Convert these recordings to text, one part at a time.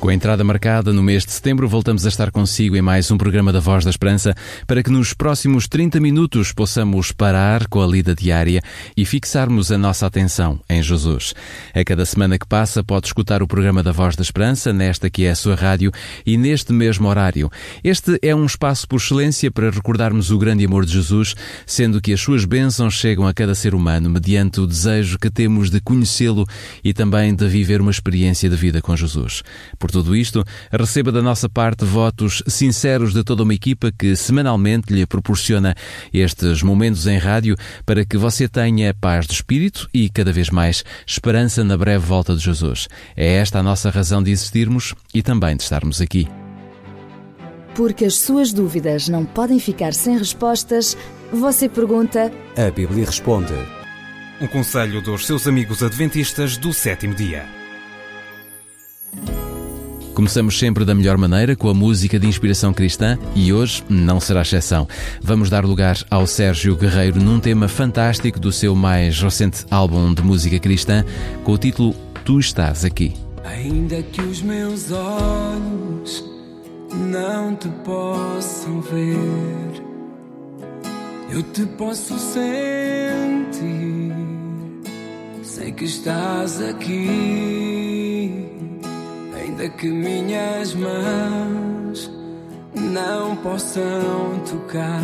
Com a entrada marcada no mês de setembro, voltamos a estar consigo em mais um programa da Voz da Esperança para que nos próximos 30 minutos possamos parar com a lida diária e fixarmos a nossa atenção em Jesus. A cada semana que passa, pode escutar o programa da Voz da Esperança, nesta que é a sua rádio e neste mesmo horário. Este é um espaço por excelência para recordarmos o grande amor de Jesus, sendo que as suas bênçãos chegam a cada ser humano mediante o desejo que temos de conhecê-lo e também de viver uma experiência de vida com Jesus. Por tudo isto, receba da nossa parte votos sinceros de toda uma equipa que semanalmente lhe proporciona estes momentos em rádio para que você tenha paz de espírito e, cada vez mais, esperança na breve volta de Jesus. É esta a nossa razão de existirmos e também de estarmos aqui. Porque as suas dúvidas não podem ficar sem respostas, você pergunta. A Bíblia responde. Um conselho dos seus amigos adventistas do sétimo dia. Começamos sempre da melhor maneira com a música de inspiração cristã e hoje não será exceção. Vamos dar lugar ao Sérgio Guerreiro num tema fantástico do seu mais recente álbum de música cristã com o título Tu Estás Aqui. Ainda que os meus olhos não te possam ver, eu te posso sentir. Sei que estás aqui ainda que minhas mãos não possam tocar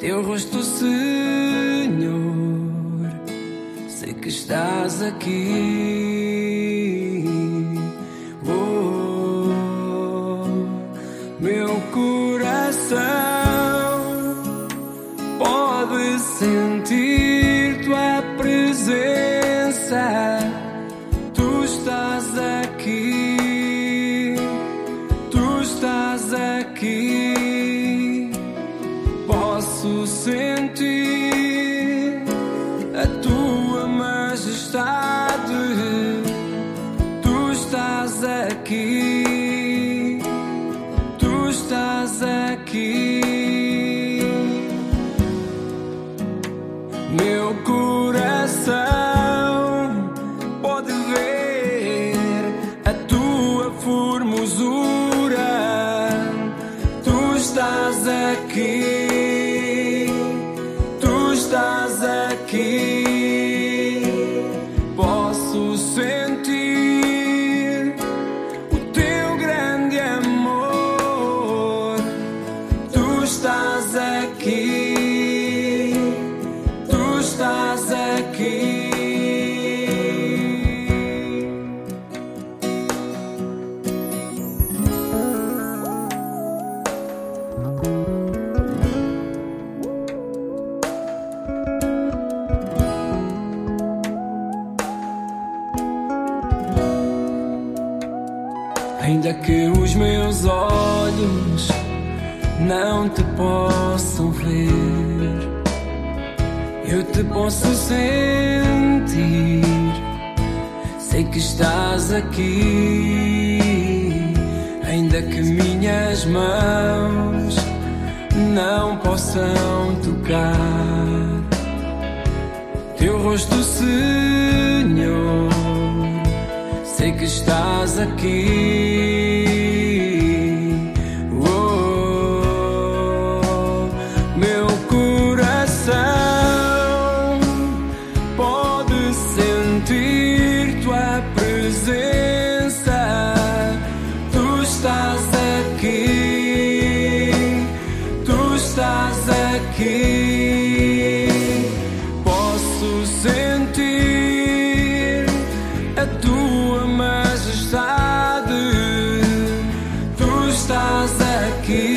teu rosto, Senhor. Sei que estás aqui. Oh, meu coração Ainda não te possam ver, eu te posso sentir. Sei que estás aqui, ainda que minhas mãos não possam tocar teu rosto, Senhor sei que estás aqui. Aqui,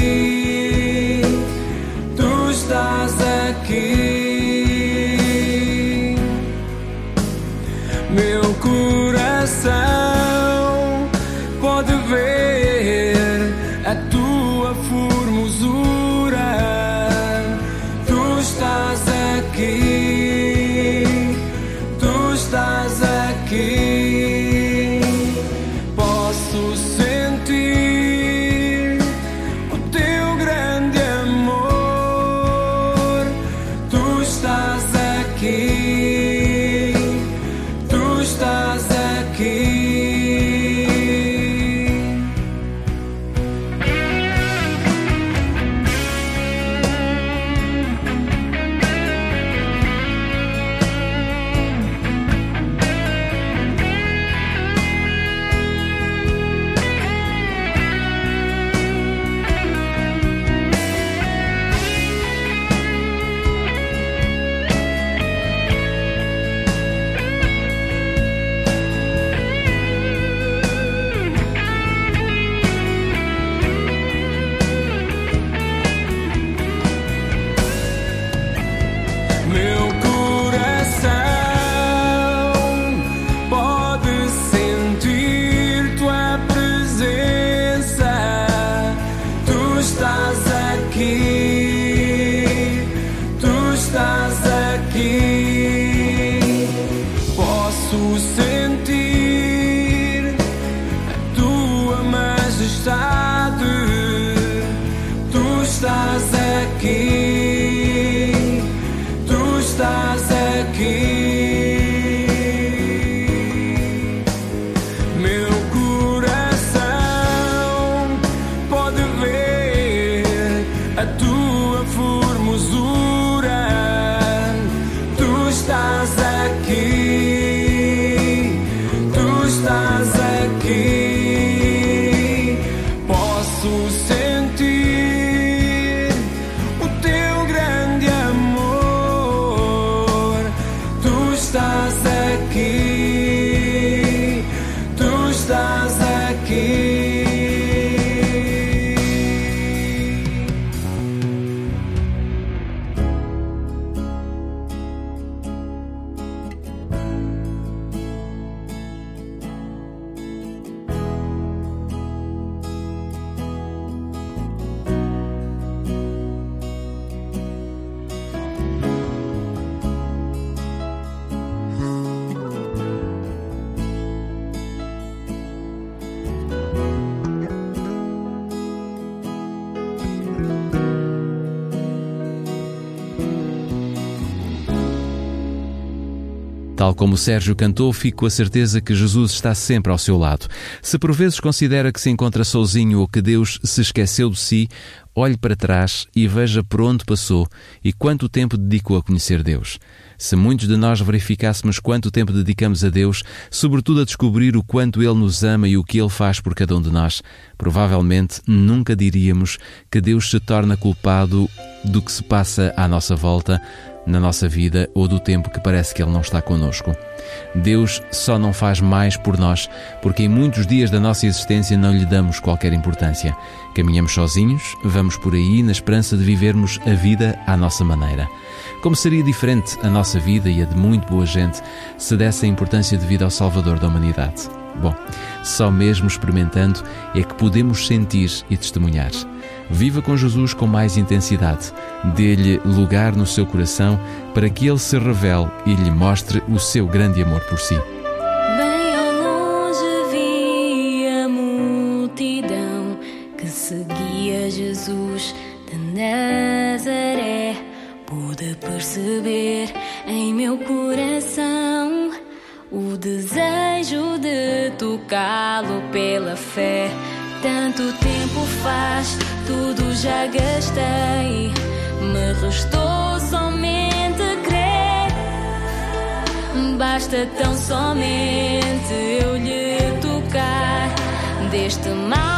estás aqui. Tal como Sérgio cantou, fico com a certeza que Jesus está sempre ao seu lado. Se por vezes considera que se encontra sozinho ou que Deus se esqueceu de si, olhe para trás e veja por onde passou e quanto tempo dedicou a conhecer Deus. Se muitos de nós verificássemos quanto tempo dedicamos a Deus, sobretudo a descobrir o quanto Ele nos ama e o que Ele faz por cada um de nós, provavelmente nunca diríamos que Deus se torna culpado do que se passa à nossa volta, na nossa vida ou do tempo que parece que Ele não está conosco. Deus só não faz mais por nós porque em muitos dias da nossa existência não lhe damos qualquer importância. Caminhamos sozinhos, vamos por aí na esperança de vivermos a vida à nossa maneira. Como seria diferente a nossa vida e a de muito boa gente se desse a importância devida ao Salvador da humanidade? Bom, só mesmo experimentando é que podemos sentir e testemunhar. Viva com Jesus com mais intensidade. Dê-lhe lugar no seu coração para que ele se revele e lhe mostre o seu grande amor por si. Bem ao longe vi a multidão que seguia Jesus de Nazaré. Pude perceber em meu coração o desejo de tocá-lo pela fé. Tanto tempo faz, tudo já gastei. Me restou somente crer. Basta tão somente eu lhe tocar. Deste mal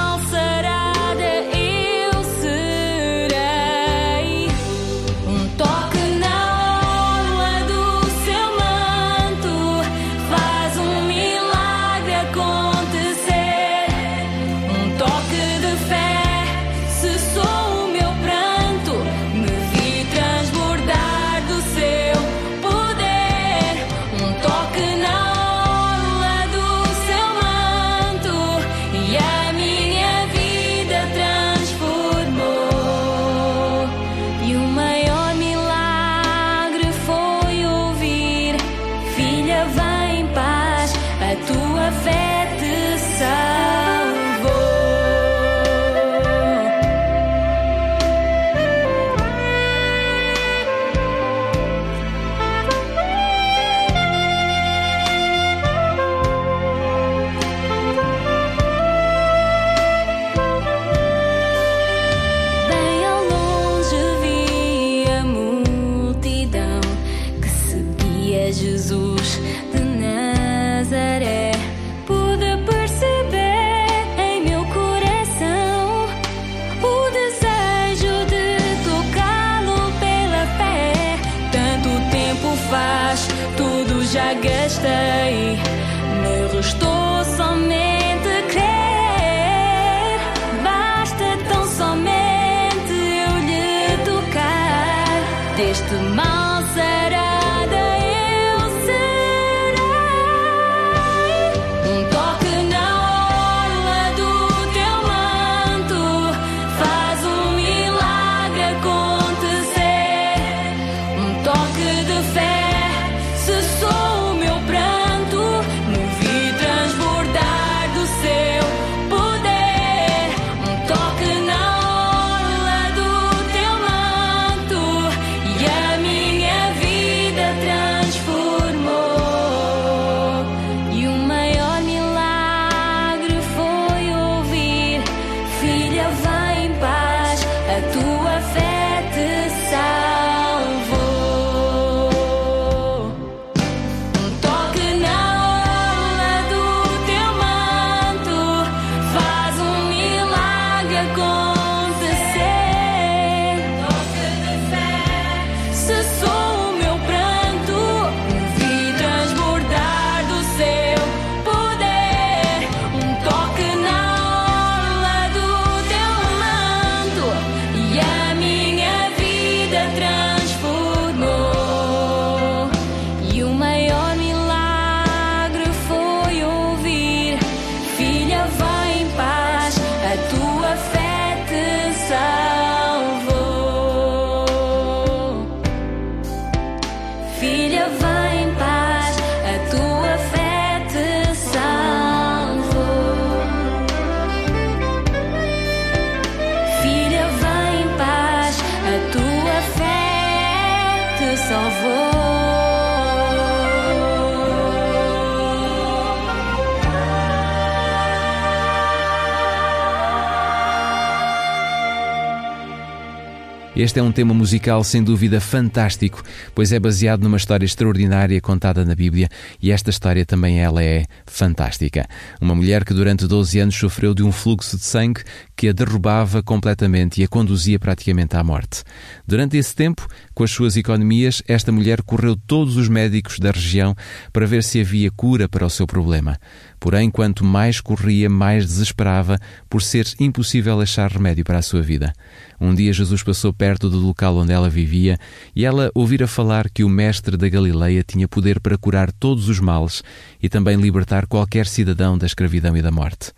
Este é um tema musical sem dúvida fantástico, pois é baseado numa história extraordinária contada na Bíblia e esta história também ela é fantástica. Uma mulher que durante 12 anos sofreu de um fluxo de sangue que a derrubava completamente e a conduzia praticamente à morte. Durante esse tempo, com as suas economias, esta mulher correu todos os médicos da região para ver se havia cura para o seu problema. Porém, quanto mais corria, mais desesperava por ser impossível achar remédio para a sua vida. Um dia Jesus passou perto do local onde ela vivia e ela ouvira falar que o mestre da Galileia tinha poder para curar todos os males e também libertar qualquer cidadão da escravidão e da morte.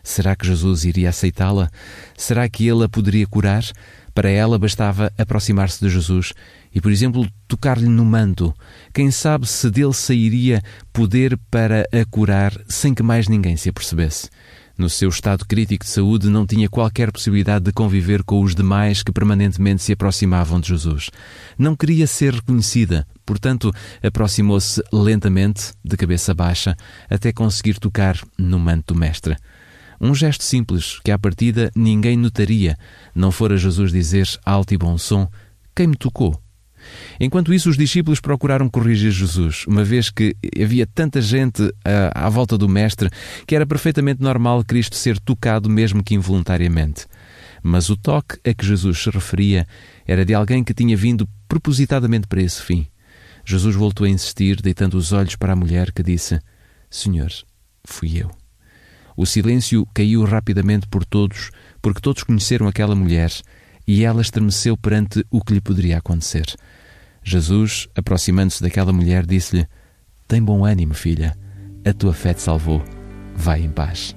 Será que Jesus iria aceitá-la? Será que ele a poderia curar? Para ela bastava aproximar-se de Jesus e, por exemplo, tocar-lhe no manto. Quem sabe se dele sairia poder para a curar sem que mais ninguém se apercebesse. No seu estado crítico de saúde, não tinha qualquer possibilidade de conviver com os demais que permanentemente se aproximavam de Jesus. Não queria ser reconhecida, portanto, aproximou-se lentamente, de cabeça baixa, até conseguir tocar no manto do Mestre. Um gesto simples que, à partida, ninguém notaria, não fora Jesus dizer alto e bom som: Quem me tocou? Enquanto isso, os discípulos procuraram corrigir Jesus, uma vez que havia tanta gente à, ah, à volta do Mestre que era perfeitamente normal Cristo ser tocado, mesmo que involuntariamente. Mas o toque a que Jesus se referia era de alguém que tinha vindo propositadamente para esse fim. Jesus voltou a insistir, deitando os olhos para a mulher que disse: Senhor, fui eu. O silêncio caiu rapidamente por todos, porque todos conheceram aquela mulher e ela estremeceu perante o que lhe poderia acontecer. Jesus, aproximando-se daquela mulher, disse-lhe: Tem bom ânimo, filha, a tua fé te salvou. Vai em paz.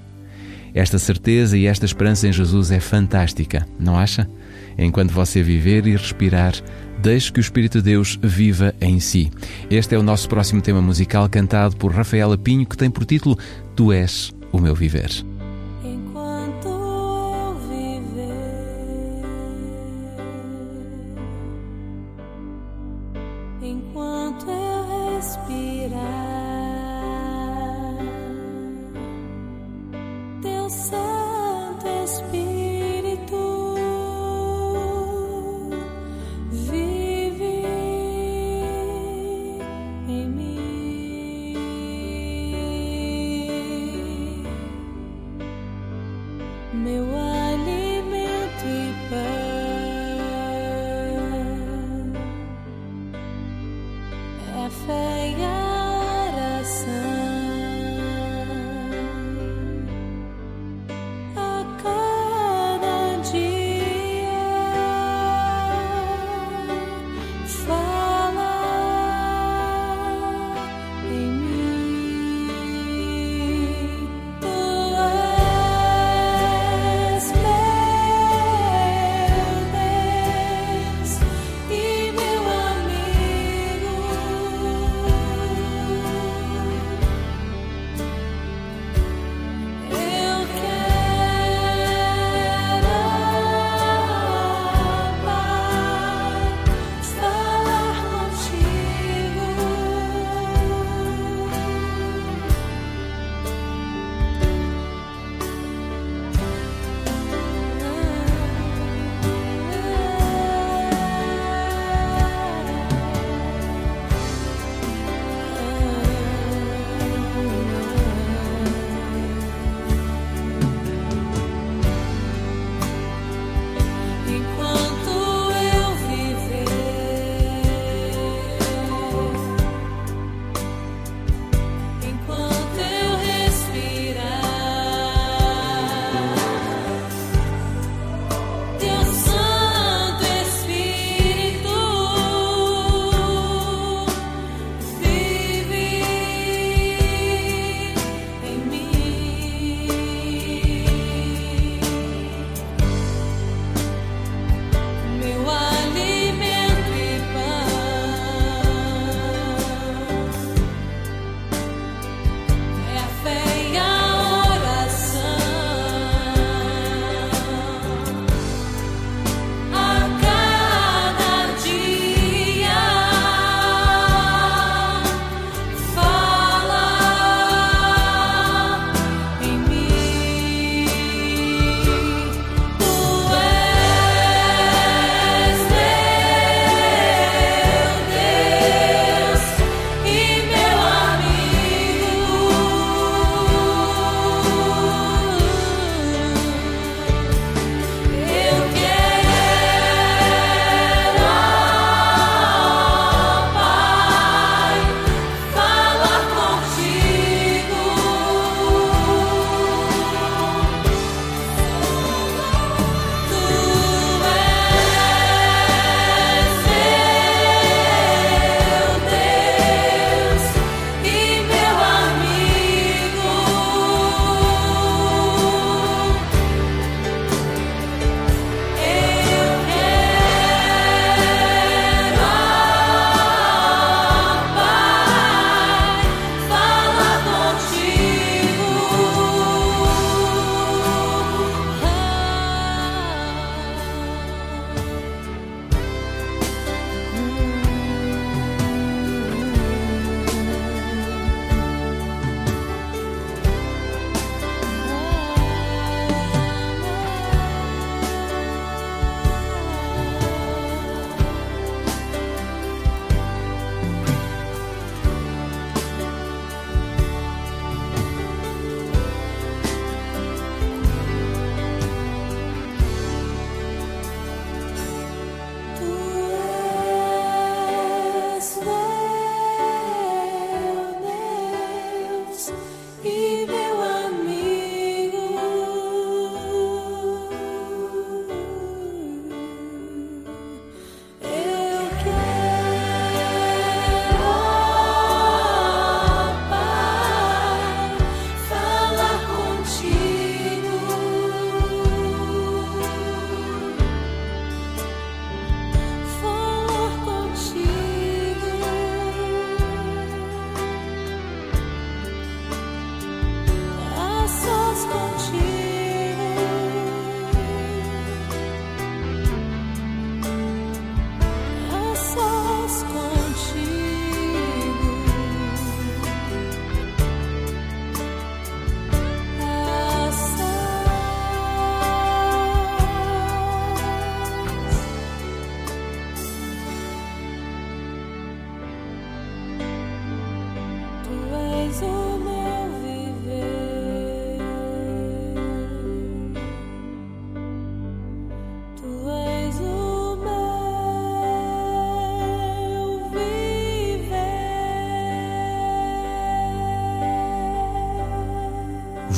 Esta certeza e esta esperança em Jesus é fantástica, não acha? Enquanto você viver e respirar, deixe que o Espírito de Deus viva em si. Este é o nosso próximo tema musical cantado por Rafaela Pinho, que tem por título Tu és o meu viver.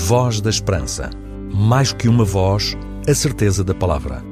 Voz da Esperança. Mais que uma voz, a certeza da palavra.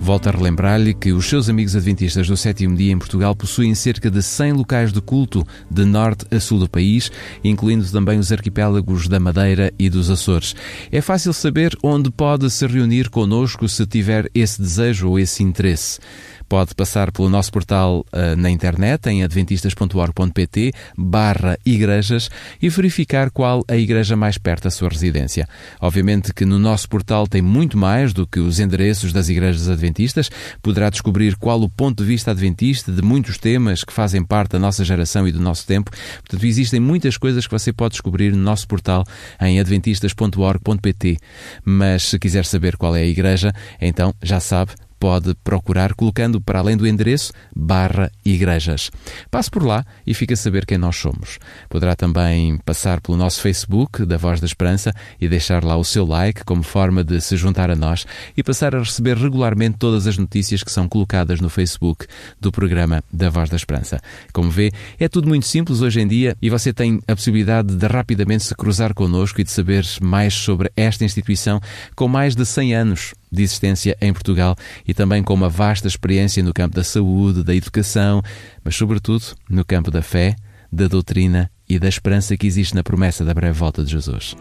Volto a relembrar-lhe que os seus amigos adventistas do sétimo dia em Portugal possuem cerca de 100 locais de culto de norte a sul do país, incluindo também os arquipélagos da Madeira e dos Açores. É fácil saber onde pode se reunir conosco se tiver esse desejo ou esse interesse pode passar pelo nosso portal uh, na internet em adventistas.org.pt barra igrejas e verificar qual a igreja mais perto da sua residência. Obviamente que no nosso portal tem muito mais do que os endereços das igrejas adventistas. Poderá descobrir qual o ponto de vista adventista de muitos temas que fazem parte da nossa geração e do nosso tempo. Portanto, existem muitas coisas que você pode descobrir no nosso portal em adventistas.org.pt. Mas se quiser saber qual é a igreja, então já sabe, pode procurar colocando para além do endereço barra igrejas. Passe por lá e fique a saber quem nós somos. Poderá também passar pelo nosso Facebook da Voz da Esperança e deixar lá o seu like como forma de se juntar a nós e passar a receber regularmente todas as notícias que são colocadas no Facebook do programa da Voz da Esperança. Como vê, é tudo muito simples hoje em dia e você tem a possibilidade de rapidamente se cruzar connosco e de saber mais sobre esta instituição com mais de 100 anos de existência em Portugal e também com uma vasta experiência no campo da saúde, da educação, mas, sobretudo, no campo da fé, da doutrina e da esperança que existe na promessa da breve volta de Jesus.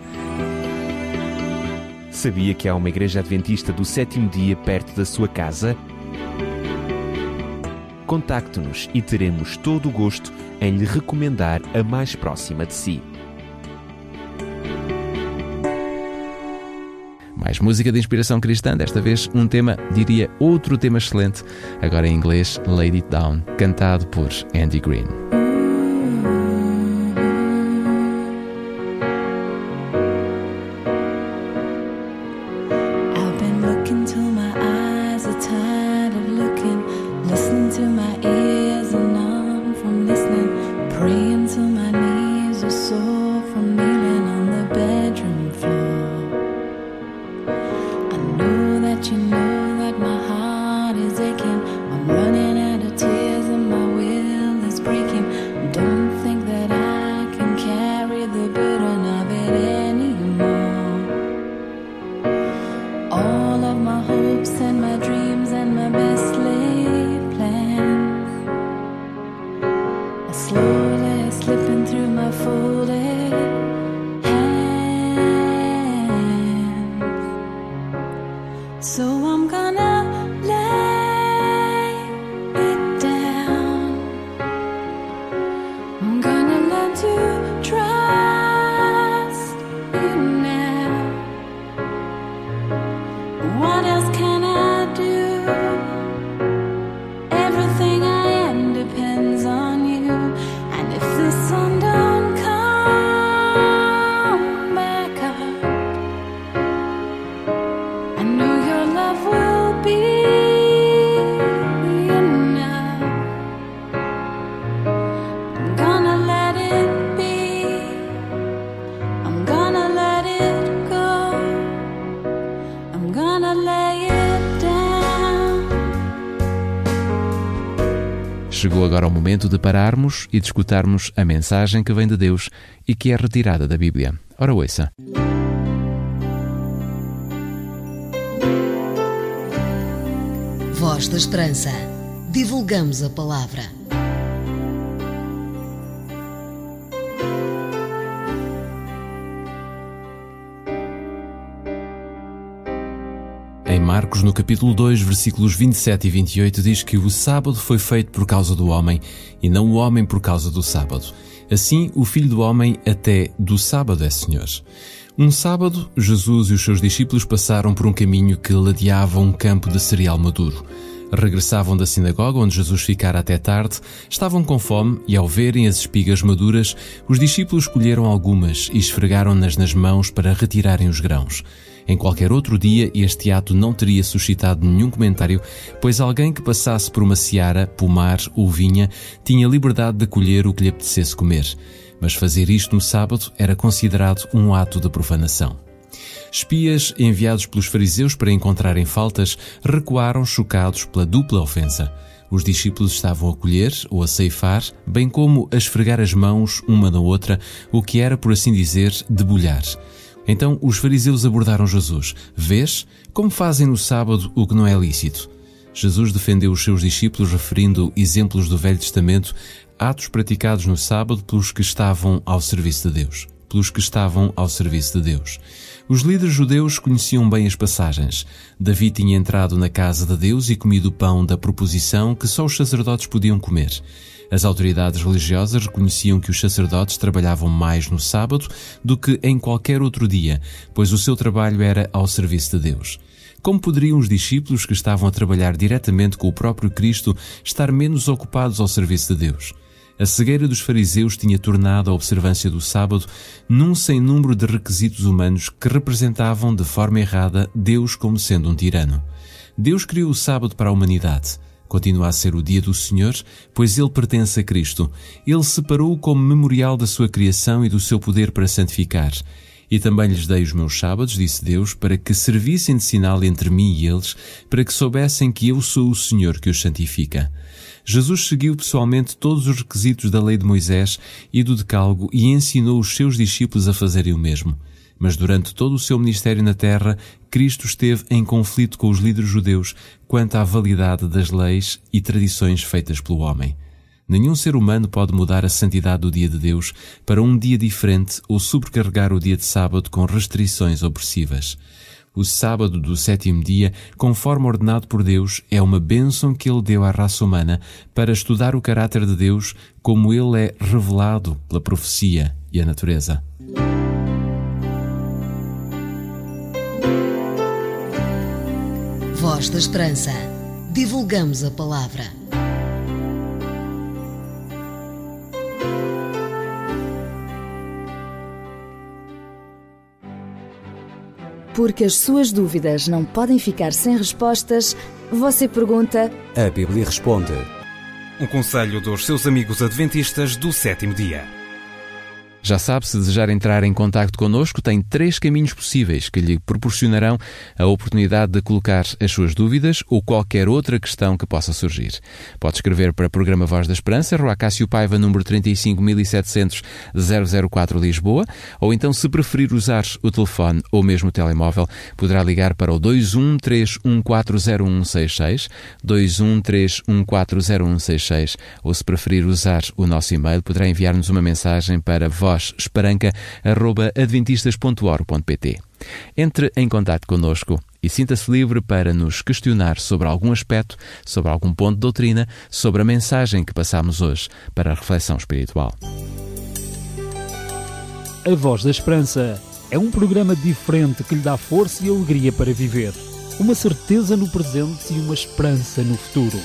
Sabia que há uma igreja adventista do sétimo dia perto da sua casa? Contacte-nos e teremos todo o gosto em lhe recomendar a mais próxima de si. Mais música de inspiração cristã, desta vez um tema, diria outro tema excelente, agora em inglês, It Down, cantado por Andy Green. all of my hopes and my dreams and my. Chegou agora o momento de pararmos e de escutarmos a mensagem que vem de Deus e que é retirada da Bíblia. Ora, ouça. Voz da Esperança. Divulgamos a palavra. Marcos, no capítulo 2, versículos 27 e 28, diz que o sábado foi feito por causa do homem e não o homem por causa do sábado. Assim, o Filho do Homem até do sábado é Senhor. Um sábado, Jesus e os seus discípulos passaram por um caminho que ladeava um campo de cereal maduro. Regressavam da sinagoga onde Jesus ficara até tarde, estavam com fome e, ao verem as espigas maduras, os discípulos colheram algumas e esfregaram-nas nas mãos para retirarem os grãos. Em qualquer outro dia, este ato não teria suscitado nenhum comentário, pois alguém que passasse por uma seara, pomar ou vinha tinha liberdade de colher o que lhe apetecesse comer. Mas fazer isto no sábado era considerado um ato de profanação. Espias enviados pelos fariseus para encontrarem faltas recuaram chocados pela dupla ofensa. Os discípulos estavam a colher ou a ceifar, bem como a esfregar as mãos uma na outra, o que era, por assim dizer, debulhar. Então os fariseus abordaram Jesus: Vês como fazem no sábado o que não é lícito? Jesus defendeu os seus discípulos referindo exemplos do Velho Testamento, atos praticados no sábado pelos que estavam ao serviço de Deus. Pelos que estavam ao serviço de Deus. Os líderes judeus conheciam bem as passagens. Davi tinha entrado na casa de Deus e comido o pão da proposição que só os sacerdotes podiam comer. As autoridades religiosas reconheciam que os sacerdotes trabalhavam mais no sábado do que em qualquer outro dia, pois o seu trabalho era ao serviço de Deus. Como poderiam os discípulos que estavam a trabalhar diretamente com o próprio Cristo estar menos ocupados ao serviço de Deus? A cegueira dos fariseus tinha tornado a observância do sábado num sem número de requisitos humanos que representavam de forma errada Deus como sendo um tirano. Deus criou o sábado para a humanidade. Continua a ser o dia do Senhor, pois ele pertence a Cristo. Ele separou-o como memorial da sua criação e do seu poder para santificar. E também lhes dei os meus sábados, disse Deus, para que servissem de sinal entre mim e eles, para que soubessem que eu sou o Senhor que os santifica. Jesus seguiu pessoalmente todos os requisitos da lei de Moisés e do Decálogo e ensinou os seus discípulos a fazerem o mesmo. Mas durante todo o seu ministério na terra, Cristo esteve em conflito com os líderes judeus quanto à validade das leis e tradições feitas pelo homem. Nenhum ser humano pode mudar a santidade do dia de Deus para um dia diferente ou sobrecarregar o dia de sábado com restrições opressivas. O sábado do sétimo dia, conforme ordenado por Deus, é uma bênção que Ele deu à raça humana para estudar o caráter de Deus como ele é revelado pela profecia e a natureza. Voz da Esperança. Divulgamos a palavra. Porque as suas dúvidas não podem ficar sem respostas, você pergunta. A Bíblia responde. Um conselho dos seus amigos adventistas do sétimo dia. Já sabe, se desejar entrar em contato connosco, tem três caminhos possíveis que lhe proporcionarão a oportunidade de colocar as suas dúvidas ou qualquer outra questão que possa surgir. Pode escrever para o programa Voz da Esperança, Rua Cássio Paiva, número 35700 004 Lisboa, ou então, se preferir usar o telefone ou mesmo o telemóvel, poderá ligar para o 213140166, 213140166, ou se preferir usar o nosso e-mail, poderá enviar-nos uma mensagem para voz esperanca.adventistas.org.pt. Entre em contato connosco e sinta-se livre para nos questionar sobre algum aspecto, sobre algum ponto de doutrina, sobre a mensagem que passamos hoje para a reflexão espiritual. A Voz da Esperança é um programa diferente que lhe dá força e alegria para viver. Uma certeza no presente e uma esperança no futuro.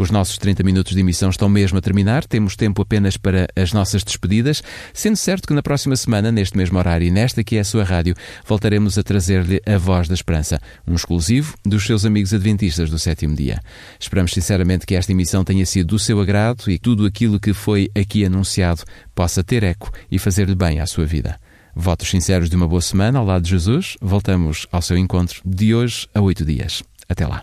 Os nossos 30 minutos de emissão estão mesmo a terminar, temos tempo apenas para as nossas despedidas, sendo certo que na próxima semana, neste mesmo horário e nesta que é a sua rádio, voltaremos a trazer-lhe a voz da esperança, um exclusivo dos seus amigos adventistas do sétimo dia. Esperamos sinceramente que esta emissão tenha sido do seu agrado e que tudo aquilo que foi aqui anunciado possa ter eco e fazer-lhe bem à sua vida. Votos sinceros de uma boa semana ao lado de Jesus. Voltamos ao seu encontro de hoje a oito dias. Até lá.